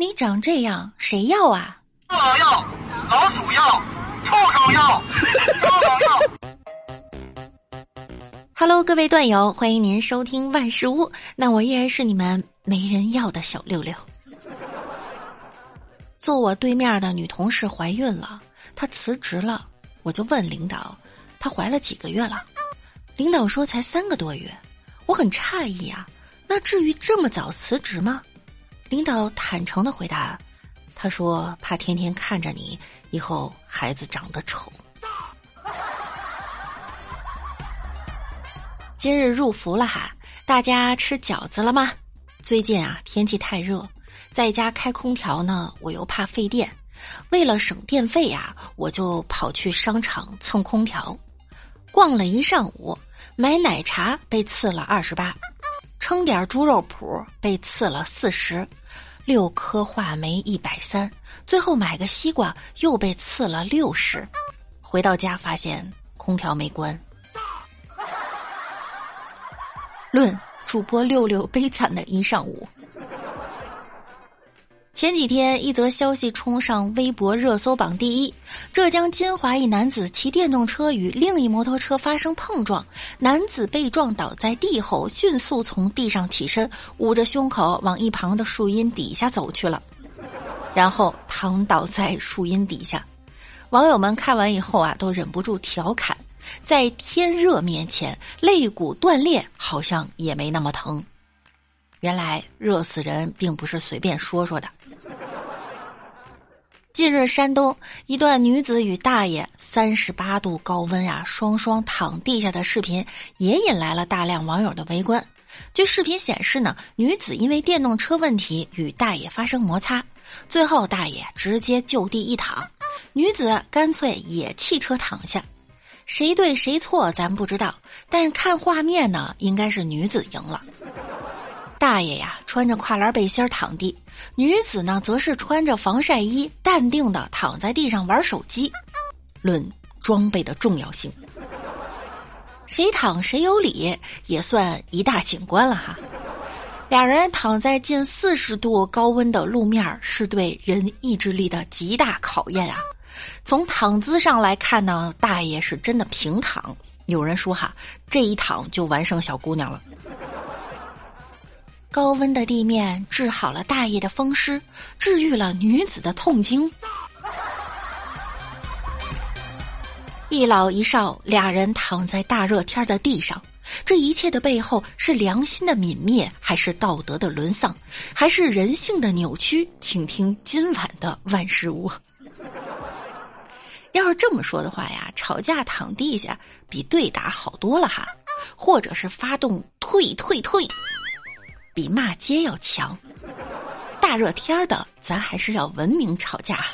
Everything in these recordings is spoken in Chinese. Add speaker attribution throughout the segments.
Speaker 1: 你长这样，谁要啊？
Speaker 2: 蟑螂要，老鼠要，臭虫要，蟑螂要。
Speaker 1: Hello，各位段友，欢迎您收听万事屋。那我依然是你们没人要的小六六。坐我对面的女同事怀孕了，她辞职了，我就问领导，她怀了几个月了？领导说才三个多月，我很诧异啊，那至于这么早辞职吗？领导坦诚的回答：“他说怕天天看着你，以后孩子长得丑。”今日入伏了哈，大家吃饺子了吗？最近啊，天气太热，在家开空调呢，我又怕费电，为了省电费呀，我就跑去商场蹭空调，逛了一上午，买奶茶被刺了二十八。称点猪肉脯被刺了四十，六颗话梅一百三，最后买个西瓜又被刺了六十。回到家发现空调没关。论主播六六悲惨的一上午。前几天，一则消息冲上微博热搜榜第一：浙江金华一男子骑电动车与另一摩托车发生碰撞，男子被撞倒在地后，迅速从地上起身，捂着胸口往一旁的树荫底下走去了，然后躺倒在树荫底下。网友们看完以后啊，都忍不住调侃：在天热面前，肋骨断裂好像也没那么疼。原来热死人并不是随便说说的。近日，山东一段女子与大爷三十八度高温啊，双双躺地下的视频也引来了大量网友的围观。据视频显示呢，女子因为电动车问题与大爷发生摩擦，最后大爷直接就地一躺，女子干脆也弃车躺下。谁对谁错咱不知道，但是看画面呢，应该是女子赢了。大爷呀，穿着跨栏背心躺地，女子呢，则是穿着防晒衣，淡定的躺在地上玩手机。论装备的重要性，谁躺谁有理，也算一大景观了哈。俩人躺在近四十度高温的路面，是对人意志力的极大考验啊。从躺姿上来看呢，大爷是真的平躺。有人说哈，这一躺就完胜小姑娘了。高温的地面治好了大爷的风湿，治愈了女子的痛经。一老一少俩人躺在大热天的地上，这一切的背后是良心的泯灭，还是道德的沦丧，还是人性的扭曲？请听今晚的万事屋。要是这么说的话呀，吵架躺地下比对打好多了哈，或者是发动退退退。比骂街要强，大热天的，咱还是要文明吵架。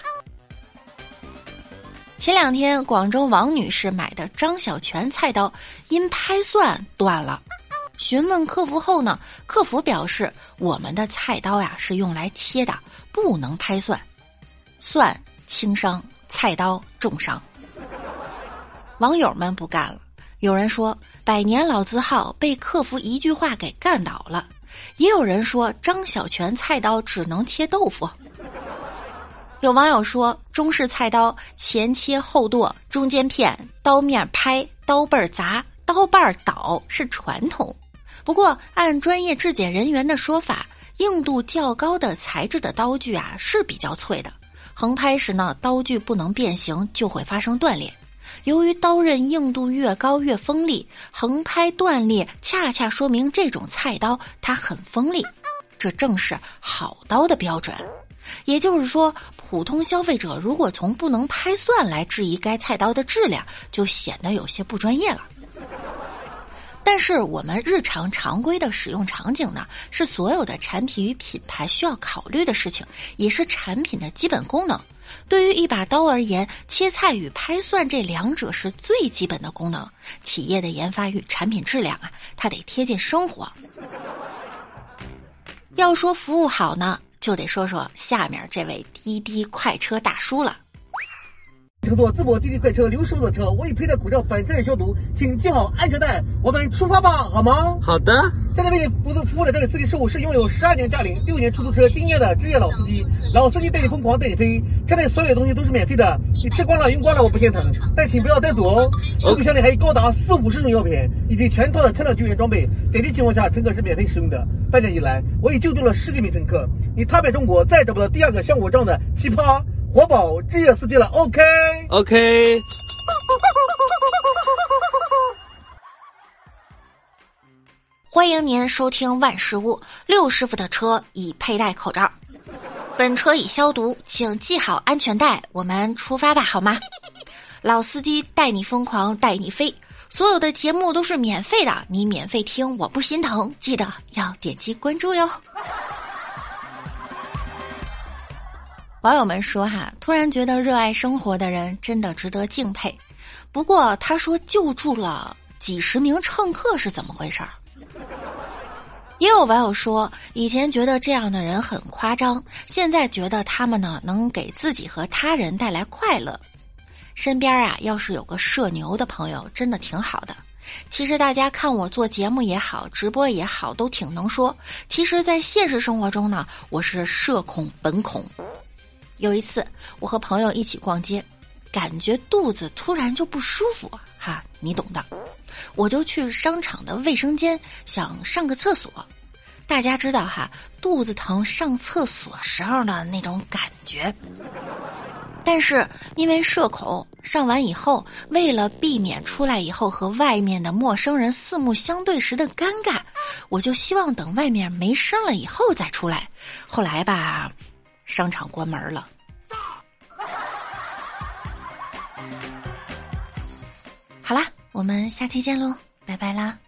Speaker 1: 前两天，广州王女士买的张小泉菜刀因拍蒜断了，询问客服后呢，客服表示我们的菜刀呀是用来切的，不能拍蒜，蒜轻伤，菜刀重伤。网友们不干了，有人说百年老字号被客服一句话给干倒了。也有人说张小泉菜刀只能切豆腐。有网友说中式菜刀前切后剁，中间片，刀面拍，刀背砸，刀把倒是传统。不过按专业质检人员的说法，硬度较高的材质的刀具啊是比较脆的，横拍时呢刀具不能变形，就会发生断裂。由于刀刃硬度越高越锋利，横拍断裂恰恰说明这种菜刀它很锋利，这正是好刀的标准。也就是说，普通消费者如果从不能拍蒜来质疑该菜刀的质量，就显得有些不专业了。但是我们日常常规的使用场景呢，是所有的产品与品牌需要考虑的事情，也是产品的基本功能。对于一把刀而言，切菜与拍蒜这两者是最基本的功能。企业的研发与产品质量啊，它得贴近生活。要说服务好呢，就得说说下面这位滴滴快车大叔了。
Speaker 3: 乘坐淄博滴滴快车刘师傅的车，我已佩戴口罩，反散热消毒，请系好安全带，我们出发吧，好吗？
Speaker 4: 好的。
Speaker 3: 现在为你服务服务的这位司机师傅是拥有十二年驾龄、六年出租车经验的职业老司机，老司机带你疯狂带你飞，车内所有东西都是免费的，你吃光了用光了我不心疼，但请不要带走哦。后备箱里还有高达四五十种药品以及全套的车辆救援装备，紧急情况下乘客是免费使用的。半年以来，我已救助了十几名乘客，你踏遍中国再找不到第二个像我这样的奇葩活宝职业司机了。OK
Speaker 4: OK。
Speaker 1: 欢迎您收听万事屋，六师傅的车已佩戴口罩，本车已消毒，请系好安全带，我们出发吧，好吗？老司机带你疯狂，带你飞，所有的节目都是免费的，你免费听我不心疼，记得要点击关注哟。网友们说哈，突然觉得热爱生活的人真的值得敬佩。不过他说救助了几十名乘客是怎么回事儿？也有网友说，以前觉得这样的人很夸张，现在觉得他们呢能给自己和他人带来快乐。身边啊，要是有个社牛的朋友，真的挺好的。其实大家看我做节目也好，直播也好，都挺能说。其实，在现实生活中呢，我是社恐本恐。有一次，我和朋友一起逛街，感觉肚子突然就不舒服，哈，你懂的。我就去商场的卫生间想上个厕所，大家知道哈，肚子疼上厕所时候的那种感觉。但是因为社恐，上完以后，为了避免出来以后和外面的陌生人四目相对时的尴尬，我就希望等外面没声了以后再出来。后来吧，商场关门了。好了。我们下期见喽，拜拜啦。